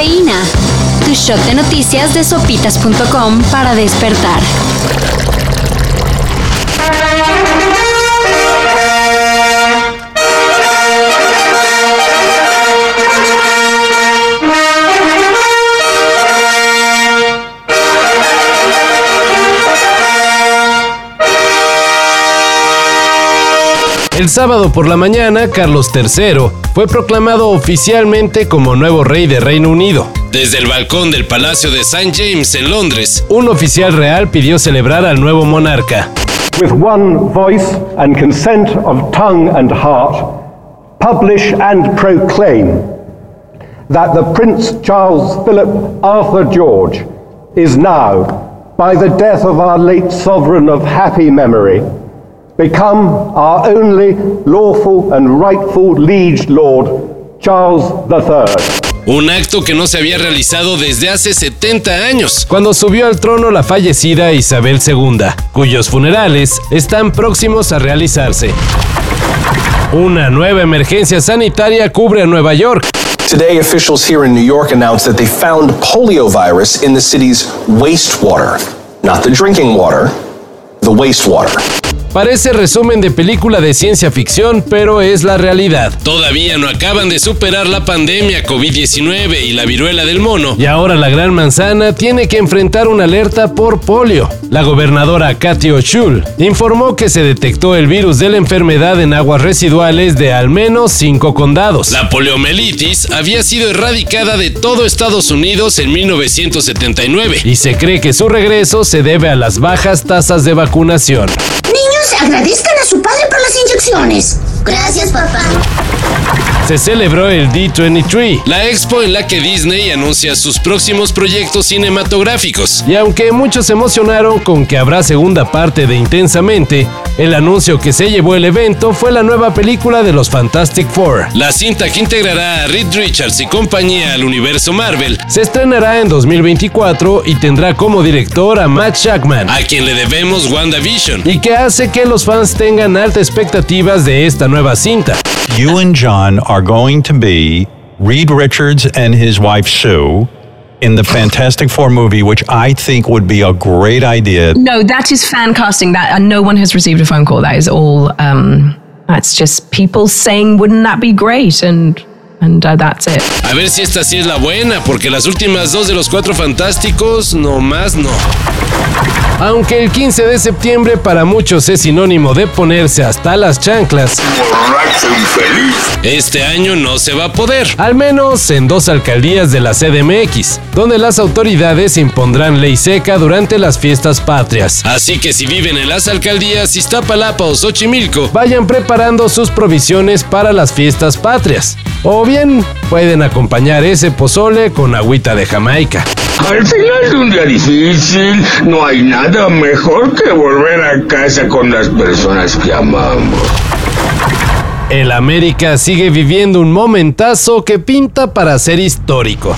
Cafeína. Tu shot de noticias de sopitas.com para despertar. El sábado por la mañana, Carlos III fue proclamado oficialmente como nuevo rey de Reino Unido. Desde el balcón del Palacio de St. James en Londres, un oficial real pidió celebrar al nuevo monarca. With one voice and consent of tongue and heart, publish and proclaim that the Prince Charles Philip Arthur George is now, by the death of our late sovereign of happy memory, become our only lawful and rightful liege lord, Charles III. Un acto que no se había realizado desde hace 70 años, cuando subió al trono la fallecida Isabel II, cuyos funerales están próximos a realizarse. Una nueva emergencia sanitaria cubre a Nueva York. Today, officials here in New York announced that they found poliovirus in the city's wastewater. Not the drinking water, the wastewater. Parece resumen de película de ciencia ficción, pero es la realidad. Todavía no acaban de superar la pandemia COVID-19 y la viruela del mono, y ahora la Gran Manzana tiene que enfrentar una alerta por polio. La gobernadora Katy O'Shul informó que se detectó el virus de la enfermedad en aguas residuales de al menos cinco condados. La poliomielitis había sido erradicada de todo Estados Unidos en 1979 y se cree que su regreso se debe a las bajas tasas de vacunación. Niños, agradezcan a su padre por las inyecciones. Gracias, papá. Se celebró el D23, la expo en la que Disney anuncia sus próximos proyectos cinematográficos. Y aunque muchos se emocionaron con que habrá segunda parte de Intensamente, el anuncio que se llevó el evento fue la nueva película de los Fantastic Four. La cinta que integrará a Reed Richards y compañía al universo Marvel se estrenará en 2024 y tendrá como director a Matt Shackman, a quien le debemos WandaVision, y que hace que los fans tengan altas expectativas de esta nueva cinta. You and John are going to be Reed Richards and his wife Sue in the Fantastic Four movie, which I think would be a great idea. No, that is fan casting. That and no one has received a phone call. That is all. Um, that's just people saying, "Wouldn't that be great?" and and uh, that's it. A ver si esta sí es la buena, porque las últimas dos de los cuatro fantásticos, no más no. Aunque el 15 de septiembre para muchos es sinónimo de ponerse hasta las chanclas, este año no se va a poder, al menos en dos alcaldías de la CDMX, donde las autoridades impondrán ley seca durante las fiestas patrias. Así que si viven en las alcaldías Iztapalapa o Xochimilco, vayan preparando sus provisiones para las fiestas patrias. O bien pueden acompañar ese pozole con agüita de Jamaica. Al final de un día difícil, no hay nada mejor que volver a casa con las personas que amamos. El América sigue viviendo un momentazo que pinta para ser histórico.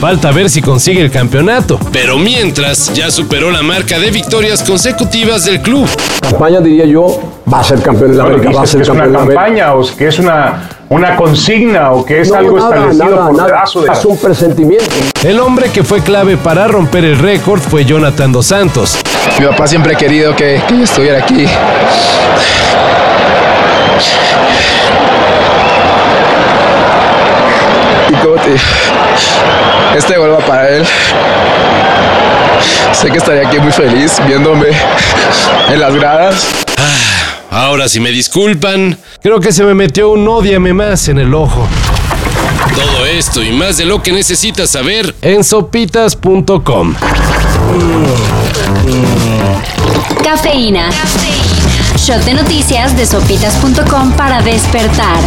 Falta ver si consigue el campeonato, pero mientras ya superó la marca de victorias consecutivas del club. campaña, diría yo, va a ser campeón de la América, va a ser que es una campeón la América. campaña o que es una, una consigna o que es No, algo nada, establecido nada, por nada. pedazo de... Es un presentimiento. El hombre que fue clave para romper el récord fue Jonathan Dos Santos. Mi papá siempre ha querido que, que yo estuviera aquí. Y como te este gol va para él. Sé que estaría aquí muy feliz viéndome en las gradas. Ahora si me disculpan, creo que se me metió un odiame más en el ojo. Todo esto y más de lo que necesitas saber en sopitas.com. Cafeína. Shot de noticias de sopitas.com para despertar.